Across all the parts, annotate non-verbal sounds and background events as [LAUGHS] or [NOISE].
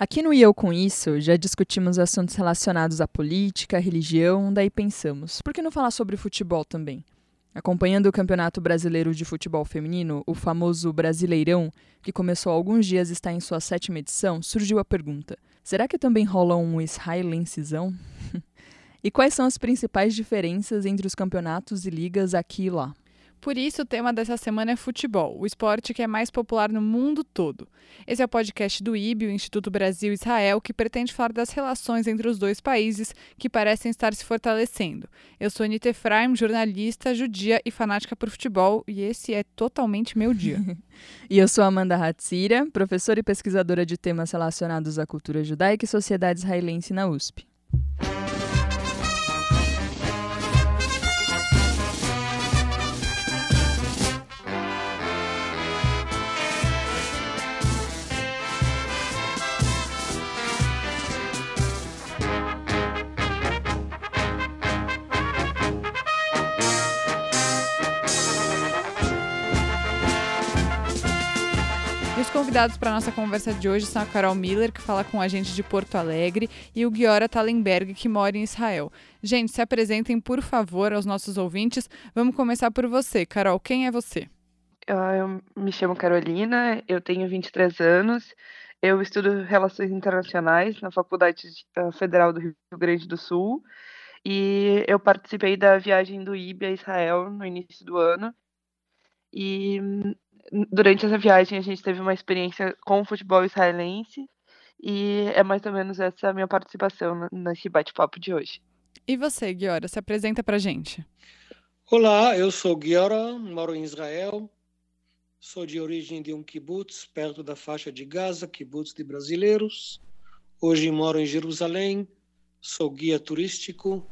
Aqui no E Eu Com Isso, já discutimos assuntos relacionados à política, religião, daí pensamos, por que não falar sobre futebol também? Acompanhando o Campeonato Brasileiro de Futebol Feminino, o famoso Brasileirão, que começou há alguns dias e está em sua sétima edição, surgiu a pergunta: será que também rola um israelencizão? [LAUGHS] e quais são as principais diferenças entre os campeonatos e ligas aqui e lá? Por isso, o tema dessa semana é futebol, o esporte que é mais popular no mundo todo. Esse é o podcast do IB, o Instituto Brasil-Israel, que pretende falar das relações entre os dois países que parecem estar se fortalecendo. Eu sou Anita Efraim, jornalista, judia e fanática por futebol, e esse é totalmente meu dia. [LAUGHS] e eu sou Amanda Hatzira, professora e pesquisadora de temas relacionados à cultura judaica e sociedade israelense na USP. Convidados para nossa conversa de hoje são a Carol Miller, que fala com a gente de Porto Alegre, e o Giora Talenberg, que mora em Israel. Gente, se apresentem, por favor, aos nossos ouvintes. Vamos começar por você. Carol, quem é você? Eu me chamo Carolina, eu tenho 23 anos, eu estudo Relações Internacionais na Faculdade eh, Federal do Rio Grande do Sul e eu participei da viagem do IB a Israel no início do ano. E durante essa viagem a gente teve uma experiência com o futebol israelense e é mais ou menos essa a minha participação nesse bate-papo de hoje. E você, Guiora, se apresenta pra gente. Olá, eu sou Guiora, moro em Israel. Sou de origem de um kibbutz perto da faixa de Gaza, kibbutz de brasileiros. Hoje moro em Jerusalém, sou guia turístico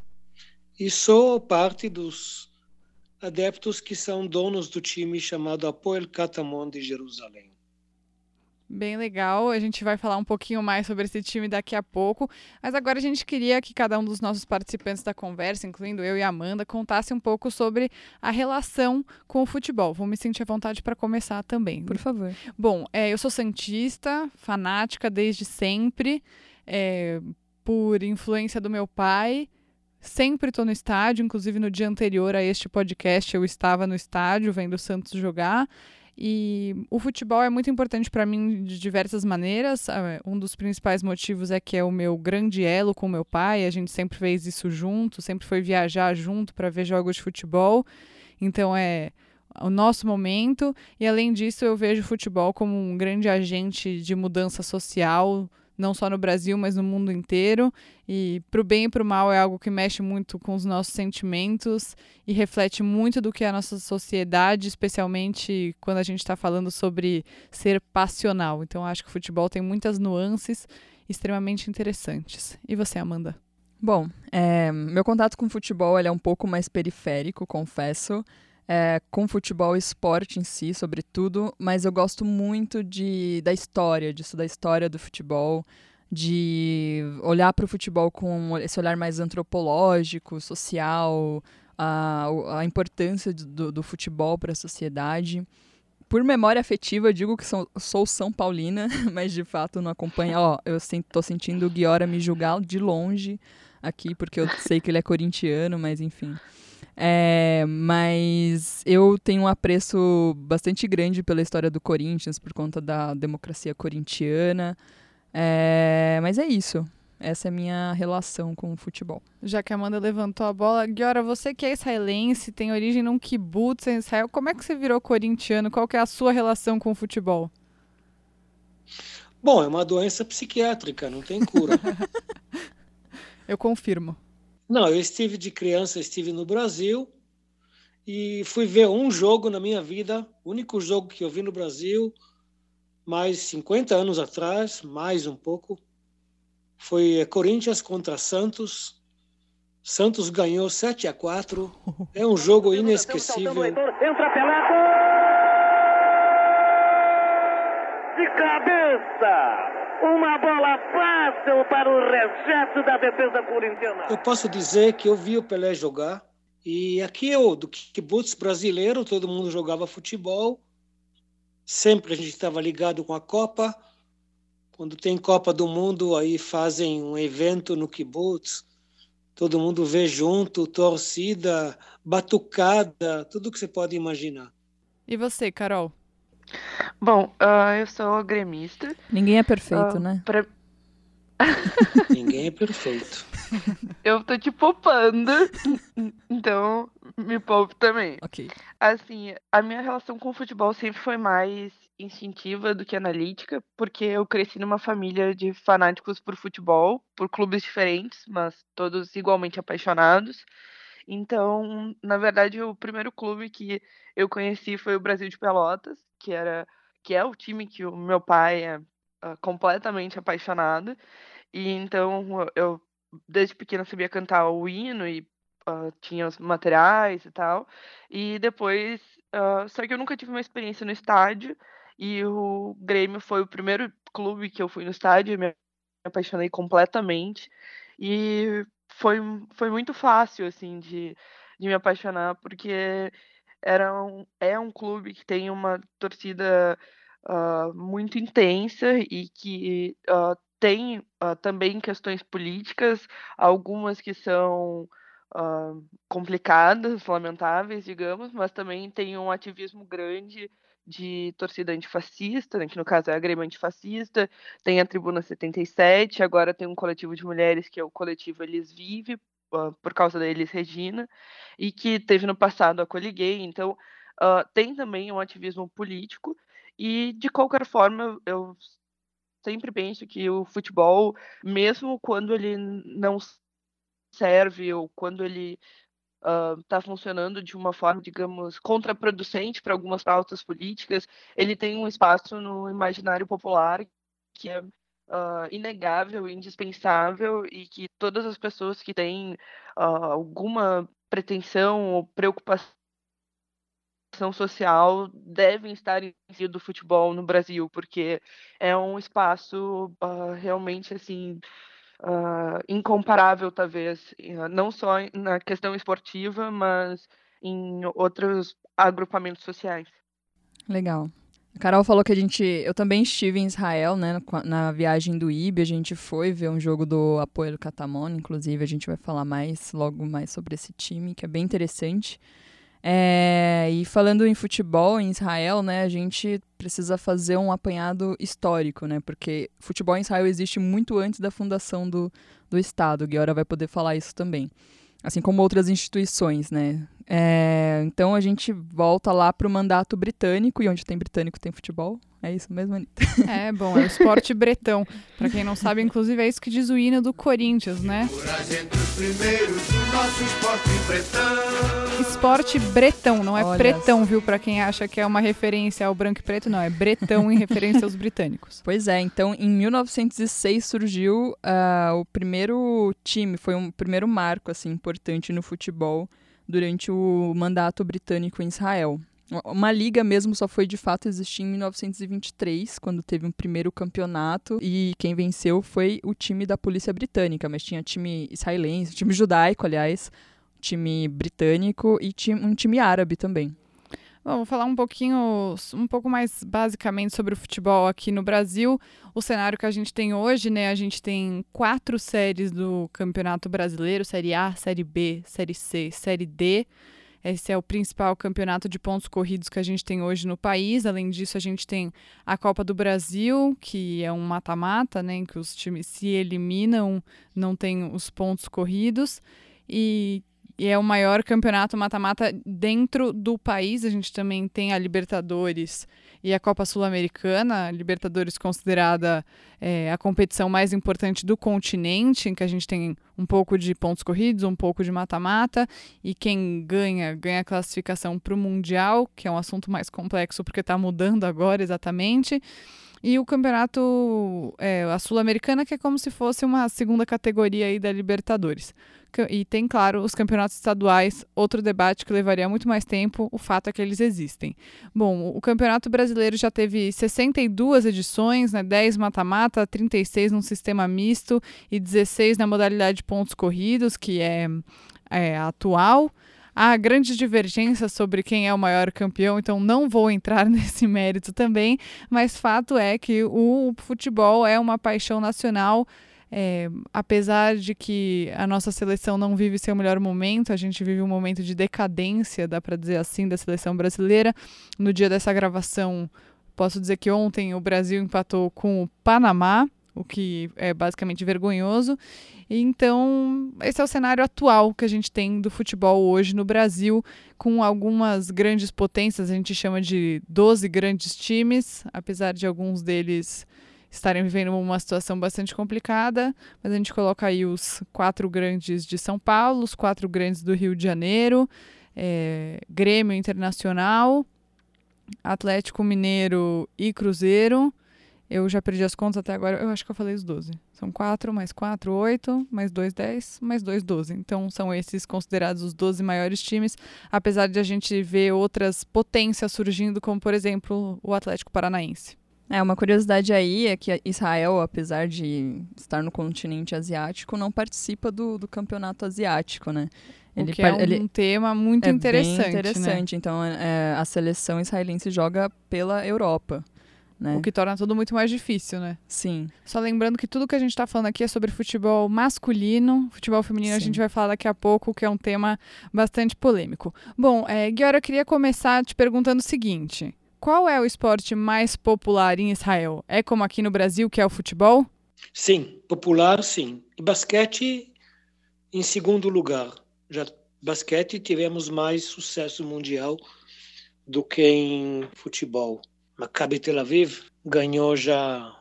e sou parte dos adeptos que são donos do time chamado Apoel Catamon de Jerusalém. Bem legal, a gente vai falar um pouquinho mais sobre esse time daqui a pouco, mas agora a gente queria que cada um dos nossos participantes da conversa, incluindo eu e a Amanda, contasse um pouco sobre a relação com o futebol. Vou me sentir à vontade para começar também. Por favor. Bom, é, eu sou santista, fanática desde sempre, é, por influência do meu pai. Sempre estou no estádio, inclusive no dia anterior a este podcast eu estava no estádio vendo o Santos jogar. E o futebol é muito importante para mim de diversas maneiras. Ah, um dos principais motivos é que é o meu grande elo com meu pai. A gente sempre fez isso junto, sempre foi viajar junto para ver jogos de futebol. Então é o nosso momento. E além disso, eu vejo o futebol como um grande agente de mudança social não só no Brasil, mas no mundo inteiro. E para o bem e para o mal é algo que mexe muito com os nossos sentimentos e reflete muito do que é a nossa sociedade, especialmente quando a gente está falando sobre ser passional. Então acho que o futebol tem muitas nuances extremamente interessantes. E você, Amanda? Bom, é, meu contato com o futebol é um pouco mais periférico, confesso é, com futebol e esporte em si, sobretudo, mas eu gosto muito de, da história, disso, da história do futebol, de olhar para o futebol com esse olhar mais antropológico, social, a, a importância do, do futebol para a sociedade. Por memória afetiva, digo que sou, sou São Paulina, [LAUGHS] mas de fato não acompanho. Ó, eu estou sentindo o Guiora me julgar de longe aqui, porque eu sei que ele é corintiano, mas enfim. É, mas eu tenho um apreço bastante grande pela história do Corinthians, por conta da democracia corintiana. É, mas é isso. Essa é a minha relação com o futebol. Já que a Amanda levantou a bola, Giora, você que é israelense, tem origem num kibbutz em Israel, como é que você virou corintiano? Qual que é a sua relação com o futebol? Bom, é uma doença psiquiátrica, não tem cura. [LAUGHS] Eu confirmo. Não, eu estive de criança, estive no Brasil e fui ver um jogo na minha vida, o único jogo que eu vi no Brasil, mais 50 anos atrás, mais um pouco, foi Corinthians contra Santos. Santos ganhou 7 a 4. É um jogo inesquecível. Entra Pelado! De cabeça! Uma bola para o rejeito da defesa corintiana. Eu posso dizer que eu vi o Pelé jogar. E aqui eu, do kibbutz brasileiro, todo mundo jogava futebol. Sempre a gente estava ligado com a Copa, Quando tem Copa do Mundo, aí fazem um evento no kibbutz, todo mundo vê junto, torcida, batucada, tudo que você pode imaginar. E você, Carol? Bom, uh, eu sou gremista. Ninguém é perfeito, uh, né? Pra... [LAUGHS] Ninguém é perfeito. [LAUGHS] Eu tô te poupando, então me poupe também. Ok. Assim, a minha relação com o futebol sempre foi mais instintiva do que analítica, porque eu cresci numa família de fanáticos por futebol, por clubes diferentes, mas todos igualmente apaixonados. Então, na verdade, o primeiro clube que eu conheci foi o Brasil de Pelotas, que era que é o time que o meu pai é uh, completamente apaixonado. E então eu desde pequena sabia cantar o hino e uh, tinha os materiais e tal. E depois, uh, só que eu nunca tive uma experiência no estádio. E o Grêmio foi o primeiro clube que eu fui no estádio, me apaixonei completamente. E foi, foi muito fácil, assim, de, de me apaixonar, porque era um, é um clube que tem uma torcida uh, muito intensa e que uh, tem uh, também questões políticas, algumas que são complicadas, lamentáveis, digamos, mas também tem um ativismo grande de torcida antifascista, né, que no caso é a Grêmio Antifascista, tem a Tribuna 77, agora tem um coletivo de mulheres que é o coletivo Eles Vive, por causa da Elis Regina, e que teve no passado a Coliguei, então uh, tem também um ativismo político, e de qualquer forma eu sempre penso que o futebol, mesmo quando ele não serve ou quando ele está uh, funcionando de uma forma, digamos, contraproducente para algumas pautas políticas, ele tem um espaço no imaginário popular que é uh, inegável, indispensável e que todas as pessoas que têm uh, alguma pretensão ou preocupação social devem estar inseridos do futebol no Brasil, porque é um espaço realmente assim uh, incomparável, talvez, ah, não só na questão esportiva, mas em outros agrupamentos sociais. Legal. A Carol falou que a gente. Eu também estive em Israel, né? Na viagem do IB, a gente foi ver um jogo do Apoio do Catamon. Inclusive, a gente vai falar mais, logo mais sobre esse time, que é bem interessante. É, e falando em futebol em Israel, né, a gente precisa fazer um apanhado histórico, né, porque futebol em Israel existe muito antes da fundação do, do Estado. Guiora vai poder falar isso também. Assim como outras instituições, né? É, então a gente volta lá para o mandato britânico, e onde tem britânico tem futebol. É isso mesmo, Anitta? [LAUGHS] É, bom, é o esporte bretão. Para quem não sabe, inclusive, é isso que diz o hino do Corinthians, né? Esporte bretão, não é Olha pretão, viu? Para quem acha que é uma referência ao branco e preto, não, é bretão em referência aos britânicos. [LAUGHS] Pois é, então em 1906 surgiu uh, o primeiro time, foi um primeiro marco assim importante no futebol durante o mandato britânico em Israel. Uma liga mesmo só foi de fato existir em 1923, quando teve um primeiro campeonato e quem venceu foi o time da polícia britânica, mas tinha time israelense, time judaico, aliás, time britânico e um time árabe também. Vou falar um pouquinho, um pouco mais basicamente sobre o futebol aqui no Brasil. O cenário que a gente tem hoje, né? A gente tem quatro séries do Campeonato Brasileiro: Série A, Série B, Série C, Série D. Esse é o principal campeonato de pontos corridos que a gente tem hoje no país. Além disso, a gente tem a Copa do Brasil, que é um mata-mata, né, em que os times se eliminam, não tem os pontos corridos. E e é o maior campeonato mata-mata dentro do país. A gente também tem a Libertadores e a Copa Sul-Americana. Libertadores considerada é, a competição mais importante do continente, em que a gente tem um pouco de pontos corridos, um pouco de mata-mata. E quem ganha, ganha a classificação para o Mundial, que é um assunto mais complexo porque está mudando agora exatamente. E o campeonato, é, a Sul-Americana, que é como se fosse uma segunda categoria aí da Libertadores. E tem, claro, os campeonatos estaduais, outro debate que levaria muito mais tempo, o fato é que eles existem. Bom, o Campeonato Brasileiro já teve 62 edições, né, 10 mata-mata, 36 num sistema misto e 16 na modalidade de pontos corridos, que é, é atual. Há grandes divergências sobre quem é o maior campeão, então não vou entrar [LAUGHS] nesse mérito também, mas fato é que o futebol é uma paixão nacional. É, apesar de que a nossa seleção não vive seu melhor momento, a gente vive um momento de decadência, dá para dizer assim, da seleção brasileira. No dia dessa gravação, posso dizer que ontem o Brasil empatou com o Panamá, o que é basicamente vergonhoso. Então, esse é o cenário atual que a gente tem do futebol hoje no Brasil, com algumas grandes potências, a gente chama de 12 grandes times, apesar de alguns deles estarem vivendo uma situação bastante complicada, mas a gente coloca aí os quatro grandes de São Paulo, os quatro grandes do Rio de Janeiro, é, Grêmio Internacional, Atlético Mineiro e Cruzeiro. Eu já perdi as contas até agora, eu acho que eu falei os 12. São 4 mais 4, 8, mais 2, 10, mais 2, 12. Então são esses considerados os 12 maiores times, apesar de a gente ver outras potências surgindo, como por exemplo o Atlético Paranaense. É, uma curiosidade aí é que Israel, apesar de estar no continente asiático, não participa do, do campeonato asiático, né? Ele, o que é um ele, tema muito é interessante. Interessante. Né? Então, é, a seleção israelense joga pela Europa. Né? O que torna tudo muito mais difícil, né? Sim. Só lembrando que tudo que a gente está falando aqui é sobre futebol masculino. Futebol feminino Sim. a gente vai falar daqui a pouco, que é um tema bastante polêmico. Bom, é, Guiora, eu queria começar te perguntando o seguinte. Qual é o esporte mais popular em Israel? É como aqui no Brasil, que é o futebol? Sim, popular sim. E basquete em segundo lugar. Já basquete tivemos mais sucesso mundial do que em futebol. Maccabi Tel Aviv ganhou já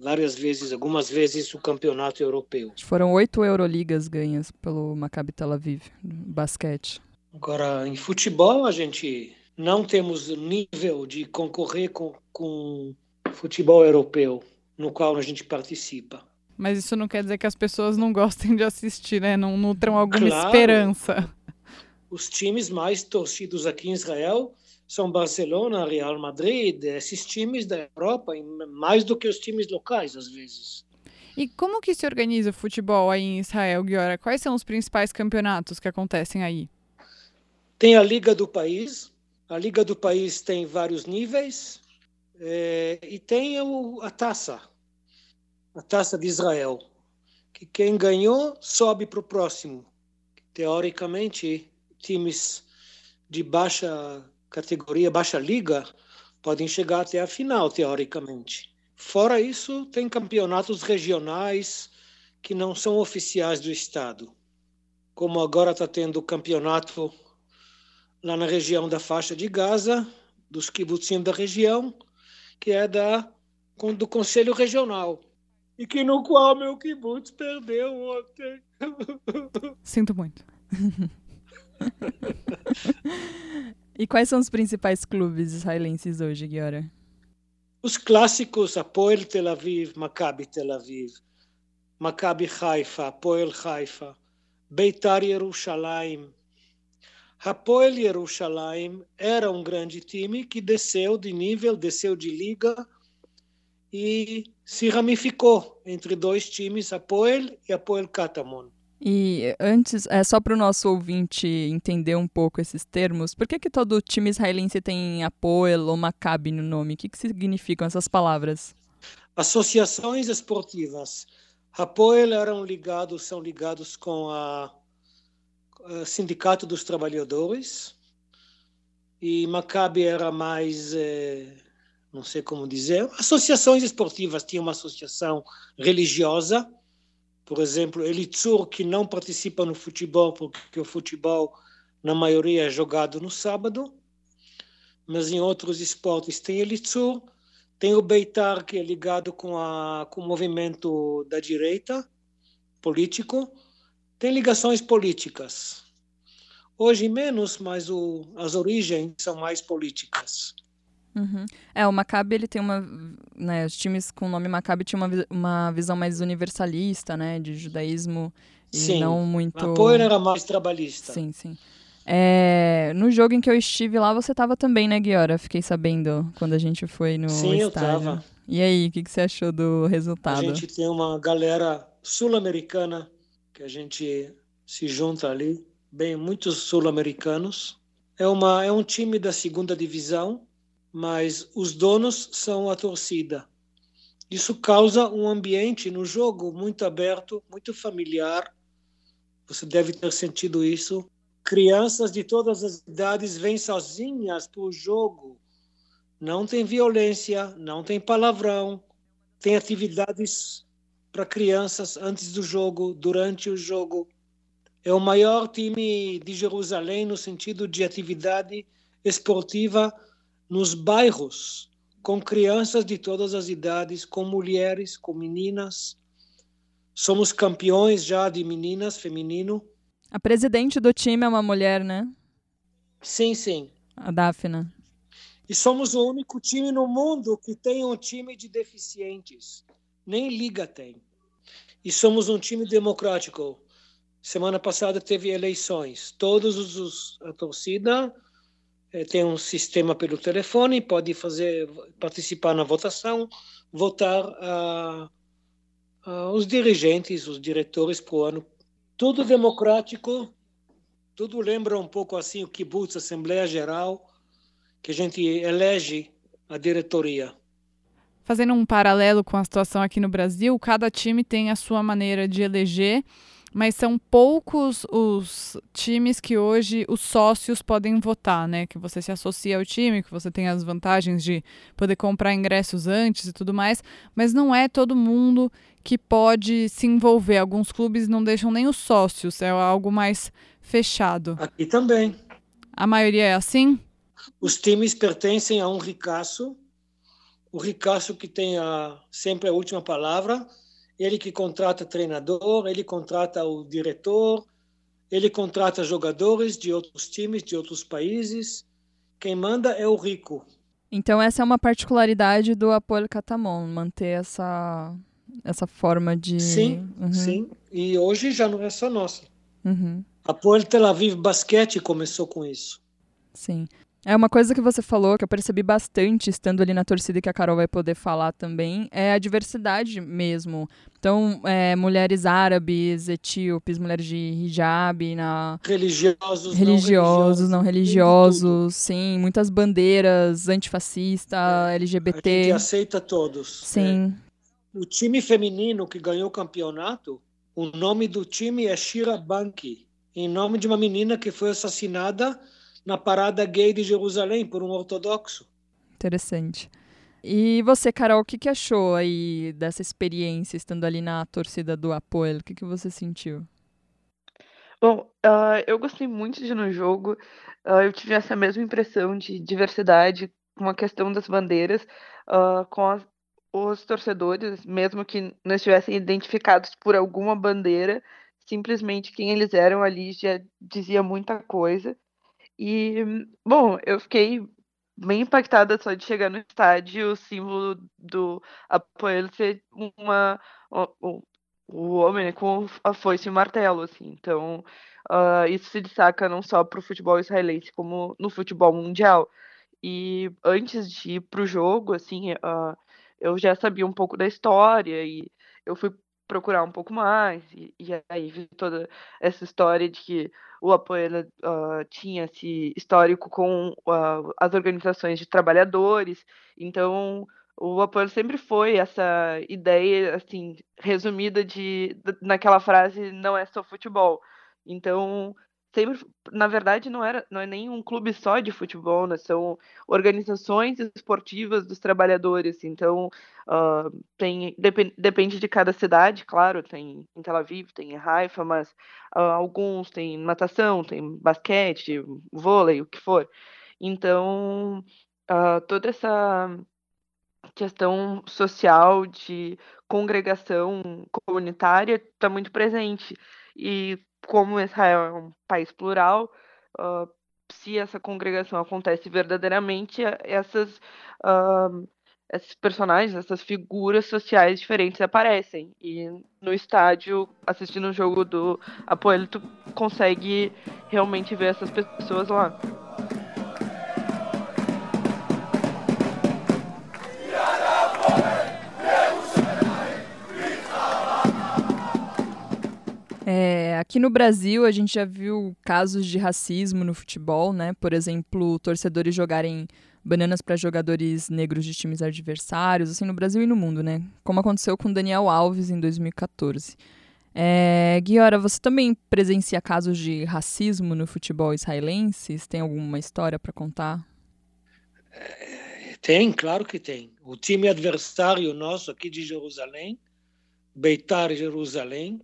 várias vezes, algumas vezes, o campeonato europeu. Foram oito Euroligas ganhas pelo Maccabi Tel Aviv, basquete. Agora, em futebol, a gente não temos nível de concorrer com, com futebol europeu, no qual a gente participa. Mas isso não quer dizer que as pessoas não gostem de assistir, né? Não nutram alguma claro, esperança. Os times mais torcidos aqui em Israel são Barcelona, Real Madrid, esses times da Europa, mais do que os times locais, às vezes. E como que se organiza o futebol aí em Israel, Guiora? Quais são os principais campeonatos que acontecem aí? Tem a Liga do País. A Liga do País tem vários níveis. É, e tem o, a taça, a taça de Israel, que quem ganhou sobe para o próximo. Teoricamente, times de baixa categoria baixa liga podem chegar até a final, teoricamente. Fora isso, tem campeonatos regionais que não são oficiais do Estado. Como agora está tendo o campeonato lá na região da faixa de Gaza, dos kibbutzim da região, que é da, do Conselho Regional. E que no qual meu kibbutz perdeu ontem. [LAUGHS] Sinto muito. E quais são os principais clubes israelenses hoje, Guiora? Os clássicos Apoel Tel Aviv, Maccabi Tel Aviv, Maccabi Haifa, Apoel Haifa, Beitar Yerushalayim. Apoel Yerushalayim era um grande time que desceu de nível, desceu de liga e se ramificou entre dois times, Apoel e Apoel Katamon. E antes, é só para o nosso ouvinte entender um pouco esses termos, por que, que todo time israelense tem Apoel ou Maccabi no nome? O que, que significam essas palavras? Associações esportivas. Apoel eram ligados, são ligados com a Sindicato dos Trabalhadores e Maccabi era mais, eh, não sei como dizer, associações esportivas. Tinha uma associação religiosa por exemplo, Elitzur, que não participa no futebol, porque o futebol, na maioria, é jogado no sábado, mas em outros esportes tem Elitzur, tem o Beitar, que é ligado com, a, com o movimento da direita político, tem ligações políticas. Hoje menos, mas o, as origens são mais políticas. Uhum. É, o Maccabi, ele tem uma... Né, os times com o nome Maccabi tinham uma, uma visão mais universalista, né? De judaísmo e sim, não muito... A Poeira era mais trabalhista. Sim, sim. É, no jogo em que eu estive lá, você estava também, né, Guiora? Fiquei sabendo quando a gente foi no Sim, estádio. eu estava. E aí, o que, que você achou do resultado? A gente tem uma galera sul-americana que a gente se junta ali. bem muitos sul-americanos. É uma é um time da segunda divisão, mas os donos são a torcida. Isso causa um ambiente no jogo muito aberto, muito familiar. Você deve ter sentido isso. Crianças de todas as idades vêm sozinhas para o jogo. Não tem violência, não tem palavrão, tem atividades para crianças antes do jogo, durante o jogo. É o maior time de Jerusalém no sentido de atividade esportiva nos bairros, com crianças de todas as idades, com mulheres, com meninas. Somos campeões já de meninas, feminino. A presidente do time é uma mulher, né? Sim, sim. A Daphna. E somos o único time no mundo que tem um time de deficientes. Nem liga tem. E somos um time democrático. Semana passada teve eleições. Todos os a torcida eh, tem um sistema pelo telefone, pode fazer participar na votação, votar a, a, os dirigentes, os diretores para o ano. Tudo democrático. Tudo lembra um pouco assim o kibbutz, Assembleia Geral, que a gente elege a diretoria. Fazendo um paralelo com a situação aqui no Brasil, cada time tem a sua maneira de eleger, mas são poucos os times que hoje os sócios podem votar, né? Que você se associa ao time, que você tem as vantagens de poder comprar ingressos antes e tudo mais, mas não é todo mundo que pode se envolver. Alguns clubes não deixam nem os sócios, é algo mais fechado. Aqui também. A maioria é assim? Os times pertencem a um ricaço o ricaço que tem a, sempre a última palavra, ele que contrata treinador, ele contrata o diretor, ele contrata jogadores de outros times, de outros países. Quem manda é o rico. Então essa é uma particularidade do Apoel Catamon, manter essa essa forma de Sim, uhum. sim. E hoje já não é só nossa. Uhum. Apoel Tel Aviv Basquete começou com isso. Sim. É uma coisa que você falou que eu percebi bastante estando ali na torcida que a Carol vai poder falar também, é a diversidade mesmo. Então, é, mulheres árabes, etíopes, mulheres de hijab, na... religiosos, religiosos, não religiosos, não religiosos sim, muitas bandeiras antifascista, é, LGBT. A gente aceita todos. Sim. É. O time feminino que ganhou o campeonato, o nome do time é Shira Banki, em nome de uma menina que foi assassinada na parada gay de Jerusalém por um ortodoxo. Interessante. E você, Carol, o que, que achou aí dessa experiência estando ali na torcida do Apoel? O que, que você sentiu? Bom, uh, eu gostei muito de ir no jogo. Uh, eu tive essa mesma impressão de diversidade com a questão das bandeiras, uh, com as, os torcedores, mesmo que não estivessem identificados por alguma bandeira, simplesmente quem eles eram ali já dizia muita coisa. E, bom, eu fiquei bem impactada só de chegar no estádio, o símbolo do apoio ser uma, o, homem né, com a foice e o martelo, assim. Então, uh, isso se destaca não só para o futebol israelense, como no futebol mundial. E antes de ir para o jogo, assim, uh, eu já sabia um pouco da história e eu fui procurar um pouco mais e, e aí vi toda essa história de que o apoio uh, tinha esse histórico com uh, as organizações de trabalhadores, então o apoio sempre foi essa ideia assim resumida de naquela frase não é só futebol. Então sempre, na verdade, não era, não é nem um clube só de futebol, né? São organizações esportivas dos trabalhadores. Então, uh, tem depend, depende de cada cidade, claro. Tem em Tel Aviv, tem em Haifa, mas uh, alguns tem natação, tem basquete, vôlei, o que for. Então, uh, toda essa questão social de congregação comunitária está muito presente. E como Israel é um país plural, uh, se essa congregação acontece verdadeiramente, essas, uh, esses personagens, essas figuras sociais diferentes aparecem. E no estádio, assistindo o jogo do Apoel, tu consegue realmente ver essas pessoas lá. Aqui no Brasil, a gente já viu casos de racismo no futebol, né? Por exemplo, torcedores jogarem bananas para jogadores negros de times adversários, assim, no Brasil e no mundo, né? Como aconteceu com Daniel Alves em 2014. É, Guiora, você também presencia casos de racismo no futebol israelense? Tem alguma história para contar? Tem, claro que tem. O time adversário nosso aqui de Jerusalém, Beitar Jerusalém,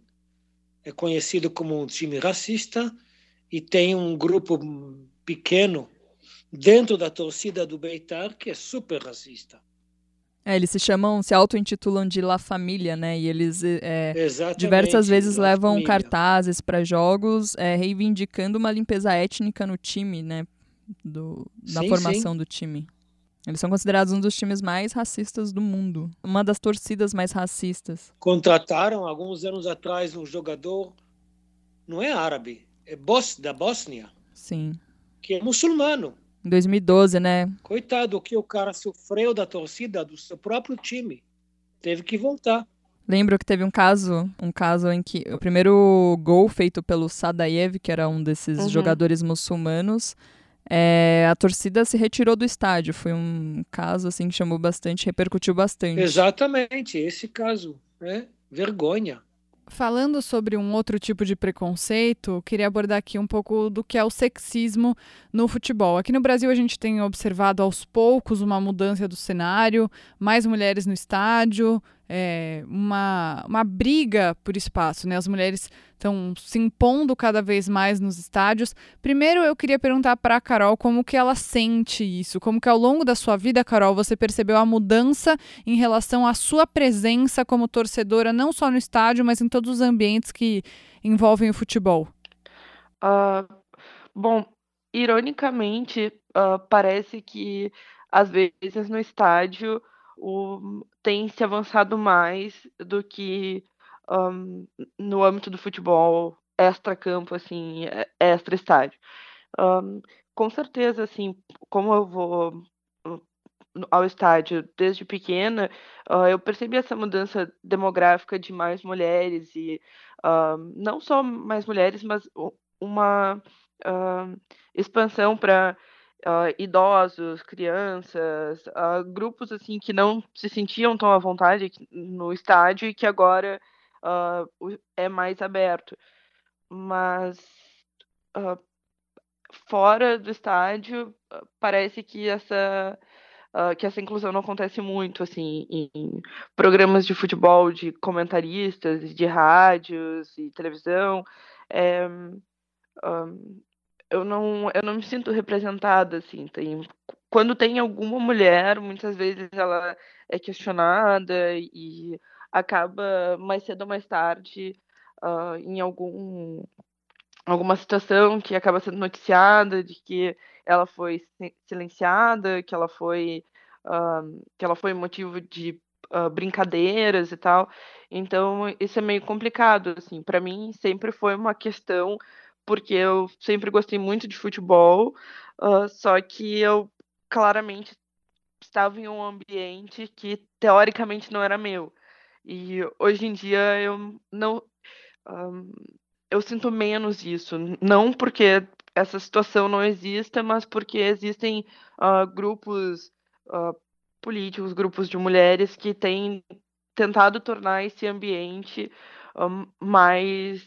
é conhecido como um time racista e tem um grupo pequeno dentro da torcida do Beitar que é super racista. É, eles se chamam, se auto-intitulam de La Família, né? E eles é, diversas vezes La levam família. cartazes para jogos é, reivindicando uma limpeza étnica no time, né? Do, da sim, formação sim. do time. Eles são considerados um dos times mais racistas do mundo. Uma das torcidas mais racistas. Contrataram, alguns anos atrás, um jogador, não é árabe, é da Bósnia. Sim. Que é muçulmano. Em 2012, né? Coitado, que o cara sofreu da torcida do seu próprio time. Teve que voltar. Lembro que teve um caso, um caso em que o primeiro gol feito pelo Sadayev, que era um desses uhum. jogadores muçulmanos, é, a torcida se retirou do estádio. Foi um caso assim que chamou bastante, repercutiu bastante. Exatamente, esse caso, né? Vergonha. Falando sobre um outro tipo de preconceito, queria abordar aqui um pouco do que é o sexismo no futebol. Aqui no Brasil a gente tem observado aos poucos uma mudança do cenário, mais mulheres no estádio, é, uma, uma briga por espaço, né? As mulheres estão se impondo cada vez mais nos estádios. Primeiro, eu queria perguntar para a Carol como que ela sente isso, como que ao longo da sua vida, Carol, você percebeu a mudança em relação à sua presença como torcedora, não só no estádio, mas em todos os ambientes que envolvem o futebol. Uh, bom, ironicamente, uh, parece que às vezes no estádio o, tem se avançado mais do que um, no âmbito do futebol extra-campo, assim, é, extra-estádio. Um, com certeza, assim, como eu vou hum, ao estádio desde pequena, uh, eu percebi essa mudança demográfica de mais mulheres e uh, não só mais mulheres, mas uma uh, expansão para uh, idosos, crianças, uh, grupos assim que não se sentiam tão à vontade no estádio e que agora uh, é mais aberto. Mas fora do estádio parece que essa que essa inclusão não acontece muito assim em programas de futebol de comentaristas de rádios e televisão é, um, eu não, eu não me sinto representada, assim. Tem, quando tem alguma mulher, muitas vezes ela é questionada e acaba mais cedo ou mais tarde uh, em algum alguma situação que acaba sendo noticiada de que ela foi silenciada, que ela foi uh, que ela foi motivo de uh, brincadeiras e tal. Então isso é meio complicado, assim. Para mim sempre foi uma questão porque eu sempre gostei muito de futebol, uh, só que eu claramente estava em um ambiente que teoricamente não era meu. E hoje em dia eu não. Um, eu sinto menos isso. Não porque essa situação não exista, mas porque existem uh, grupos uh, políticos, grupos de mulheres que têm tentado tornar esse ambiente mais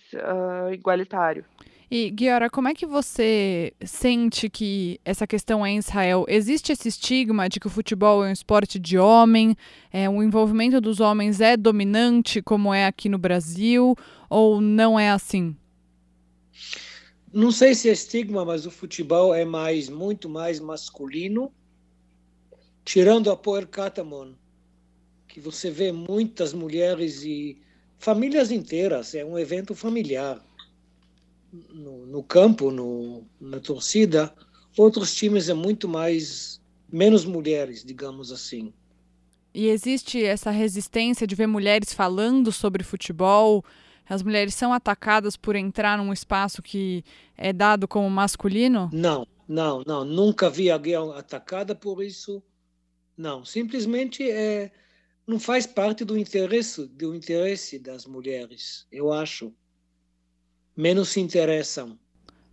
igualitário. E, Guiara, como é que você sente que essa questão é em Israel? Existe esse estigma de que o futebol é um esporte de homem, é, o envolvimento dos homens é dominante, como é aqui no Brasil, ou não é assim? Não sei se é estigma, mas o futebol é mais, muito mais masculino, tirando a Poer Catamon, que você vê muitas mulheres e famílias inteiras, é um evento familiar no, no campo, no, na torcida, outros times é muito mais menos mulheres, digamos assim. E existe essa resistência de ver mulheres falando sobre futebol? As mulheres são atacadas por entrar num espaço que é dado como masculino? Não, não, não. Nunca vi alguém atacada por isso. Não, simplesmente é, não faz parte do interesse do interesse das mulheres, eu acho. Menos se interessam.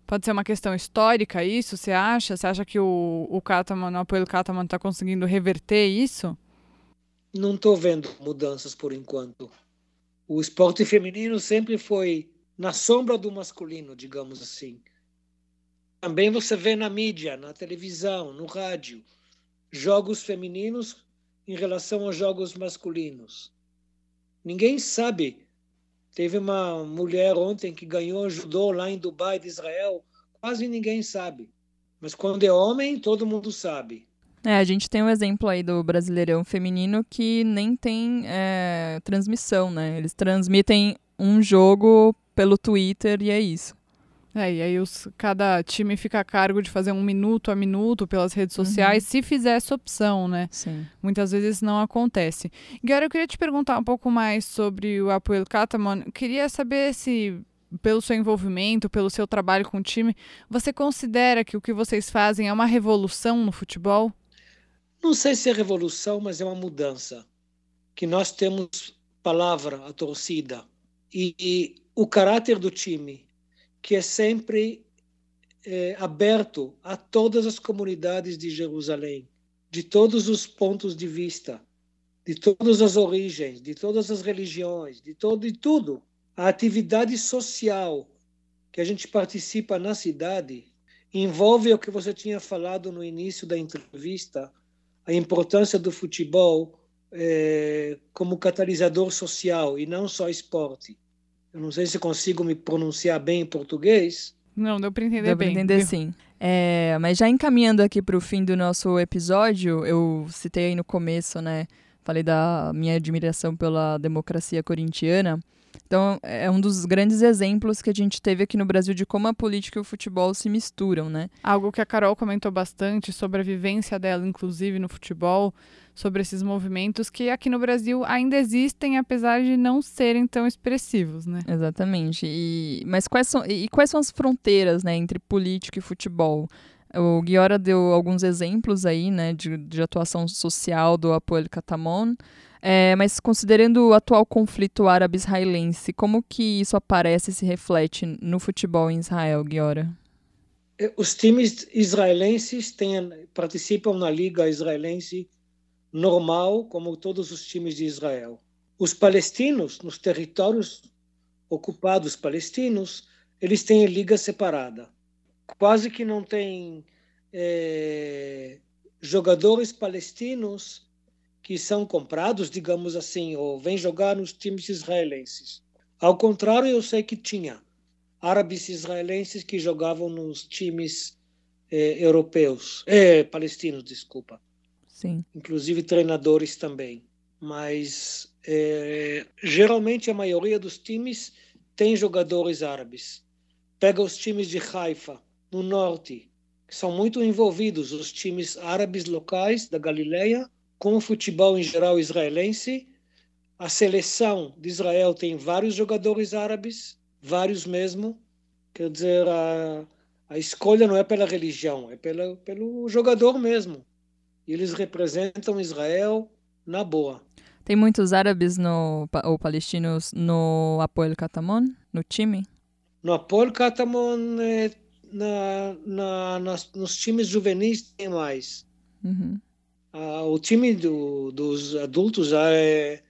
Pode ser uma questão histórica isso, você acha? Você acha que o, o Kataman, o apoio do Kataman está conseguindo reverter isso? Não estou vendo mudanças por enquanto. O esporte feminino sempre foi na sombra do masculino, digamos assim. Também você vê na mídia, na televisão, no rádio, jogos femininos em relação aos jogos masculinos. Ninguém sabe. Teve uma mulher ontem que ganhou judô lá em Dubai, de Israel. Quase ninguém sabe. Mas quando é homem, todo mundo sabe. É, a gente tem um exemplo aí do Brasileirão feminino que nem tem é, transmissão, né? Eles transmitem um jogo pelo Twitter e é isso. É, e aí os, cada time fica a cargo de fazer um minuto a minuto pelas redes uhum. sociais, uhum. se fizer essa opção, né? Sim. Muitas vezes não acontece. Guilherme, eu queria te perguntar um pouco mais sobre o Apoio Catamon. Queria saber se, pelo seu envolvimento, pelo seu trabalho com o time, você considera que o que vocês fazem é uma revolução no futebol? Não sei se é revolução, mas é uma mudança. Que nós temos palavra, a torcida, e, e o caráter do time que é sempre é, aberto a todas as comunidades de Jerusalém, de todos os pontos de vista, de todas as origens, de todas as religiões, de todo e tudo. A atividade social que a gente participa na cidade envolve o que você tinha falado no início da entrevista, a importância do futebol é, como catalisador social e não só esporte. Eu não sei se consigo me pronunciar bem em português. Não, deu para entender deu bem. Deu para entender sim. É, mas já encaminhando aqui para o fim do nosso episódio, eu citei aí no começo, né? Falei da minha admiração pela democracia corintiana. Então, é um dos grandes exemplos que a gente teve aqui no Brasil de como a política e o futebol se misturam, né? Algo que a Carol comentou bastante sobre a vivência dela, inclusive no futebol, sobre esses movimentos que aqui no Brasil ainda existem, apesar de não serem tão expressivos, né? Exatamente. E, mas quais são, e quais são as fronteiras né, entre política e futebol? O Guiora deu alguns exemplos aí, né, de, de atuação social do Apoio Catamon, é, mas considerando o atual conflito árabe-israelense, como que isso aparece e se reflete no futebol em Israel, Guiora? É, os times israelenses têm, participam na liga israelense normal, como todos os times de Israel. Os palestinos, nos territórios ocupados palestinos, eles têm liga separada. Quase que não tem é, jogadores palestinos que são comprados, digamos assim, ou vêm jogar nos times israelenses. Ao contrário, eu sei que tinha árabes israelenses que jogavam nos times eh, europeus, eh, palestinos, desculpa. Sim. Inclusive treinadores também. Mas eh, geralmente a maioria dos times tem jogadores árabes. Pega os times de Haifa, no norte, que são muito envolvidos, os times árabes locais da Galileia, com o futebol em geral israelense. A seleção de Israel tem vários jogadores árabes, vários mesmo. Quer dizer, a, a escolha não é pela religião, é pela, pelo jogador mesmo. E eles representam Israel na boa. Tem muitos árabes no, ou palestinos no Apoel Katamon, no time? No Apoel Katamon, é, na, na, nas, nos times juvenis tem mais. Uhum. Ah, o time do, dos adultos já é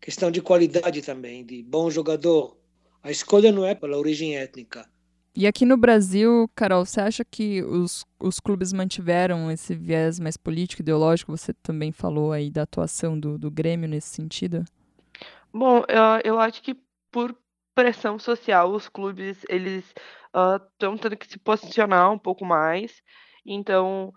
questão de qualidade também, de bom jogador. A escolha não é pela origem étnica. E aqui no Brasil, Carol, você acha que os, os clubes mantiveram esse viés mais político, ideológico? Você também falou aí da atuação do, do Grêmio nesse sentido? Bom, eu, eu acho que por pressão social, os clubes eles estão uh, tendo que se posicionar um pouco mais. Então,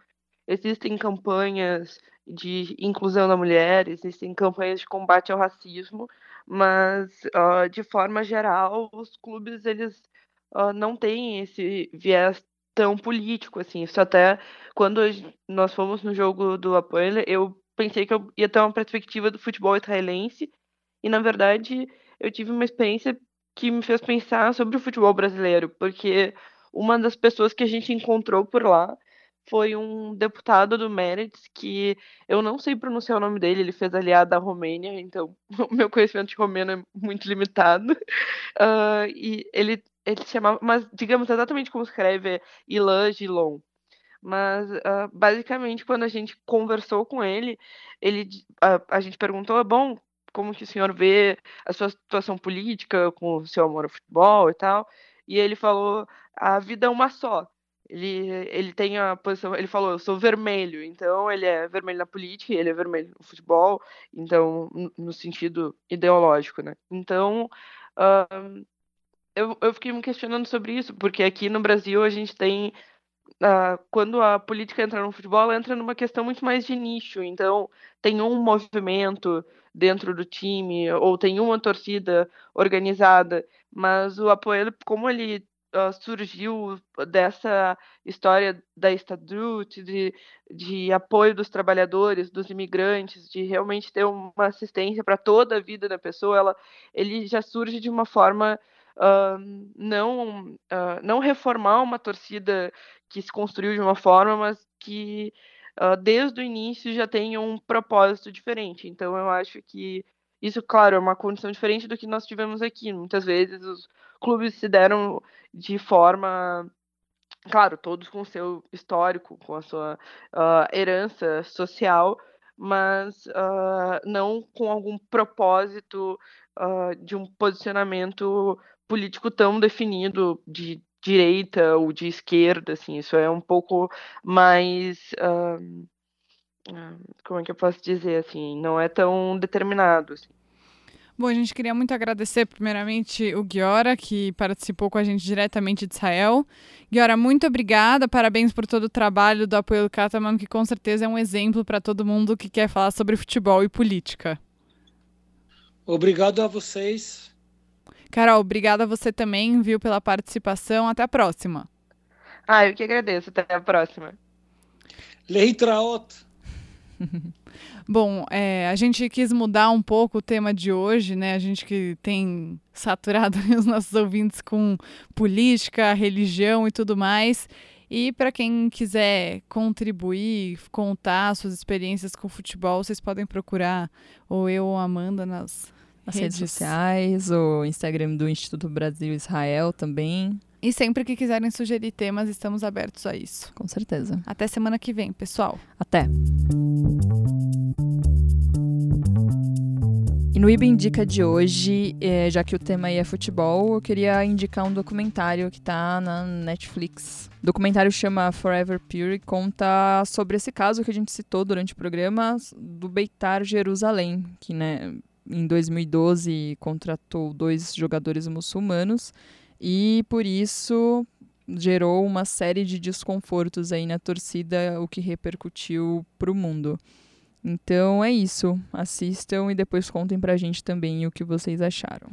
existem campanhas de inclusão da mulher, existem campanhas de combate ao racismo, mas uh, de forma geral os clubes eles uh, não têm esse viés tão político assim. Isso até quando nós fomos no jogo do Apoel, eu pensei que eu ia ter uma perspectiva do futebol israelense e na verdade eu tive uma experiência que me fez pensar sobre o futebol brasileiro, porque uma das pessoas que a gente encontrou por lá foi um deputado do Meretz, que eu não sei pronunciar o nome dele, ele fez aliado da Romênia, então [LAUGHS] o meu conhecimento de romeno é muito limitado. [LAUGHS] Uh, e ele ele chamava, mas digamos exatamente como escreve é Ilan Gilon. Mas uh, basicamente quando a gente conversou com ele, ele uh, a gente perguntou, bom, como que o senhor vê a sua situação política com o seu amor ao futebol e tal? E ele falou, a vida é uma só. Ele, ele tem a posição, ele falou, eu sou vermelho, então ele é vermelho na política ele é vermelho no futebol, então, no sentido ideológico, né? Então, uh, eu, eu fiquei me questionando sobre isso, porque aqui no Brasil a gente tem, uh, quando a política entra no futebol, ela entra numa questão muito mais de nicho, então tem um movimento dentro do time, ou tem uma torcida organizada, mas o apoio, como ele uh, surgiu dessa história da Estadrut, de, de apoio dos trabalhadores, dos imigrantes, de realmente ter uma assistência para toda a vida da pessoa, ela, ele já surge de uma forma uh, não, uh, não reformar uma torcida que se construiu de uma forma, mas que desde o início já tem um propósito diferente. Então eu acho que isso, claro, é uma condição diferente do que nós tivemos aqui. Muitas vezes os clubes se deram de forma claro, todos com seu histórico, com a sua uh, herança social, mas uh, não com algum propósito uh, de um posicionamento político tão definido de direita ou de esquerda, assim, isso é um pouco mais como é que eu posso dizer assim, não é tão determinado. Assim. Bom, a gente queria muito agradecer primeiramente o Guiora, que participou com a gente diretamente de Israel. Guiora, muito obrigada, parabéns por todo o trabalho do apoio do Cataman, que com certeza é um exemplo para todo mundo que quer falar sobre futebol e política. Obrigado a vocês. Carol, obrigada a você também, viu, pela participação. Até a próxima. Ah, eu que agradeço. Até a próxima. Leitraot. [LAUGHS] Bom, é, a gente quis mudar um pouco o tema de hoje, né? A gente que tem saturado [LAUGHS] os nossos ouvintes com política, religião e tudo mais. E para quem quiser contribuir, contar suas experiências com futebol, vocês podem procurar ou eu ou a Amanda nas, nas redes. redes sociais, o Instagram do Instituto Brasil Israel também. E sempre que quiserem sugerir temas, estamos abertos a isso. Com certeza. Até semana que vem, pessoal. Até. E no IBA Indica de hoje, é, já que o tema aí é futebol, eu queria indicar um documentário que está na Netflix. O documentário chama Forever Pure e conta sobre esse caso que a gente citou durante o programa do Beitar Jerusalém, que né, em 2012 contratou dois jogadores muçulmanos e por isso gerou uma série de desconfortos aí na torcida, o que repercutiu para o mundo. Então é isso. Assistam e depois contem pra gente também o que vocês acharam.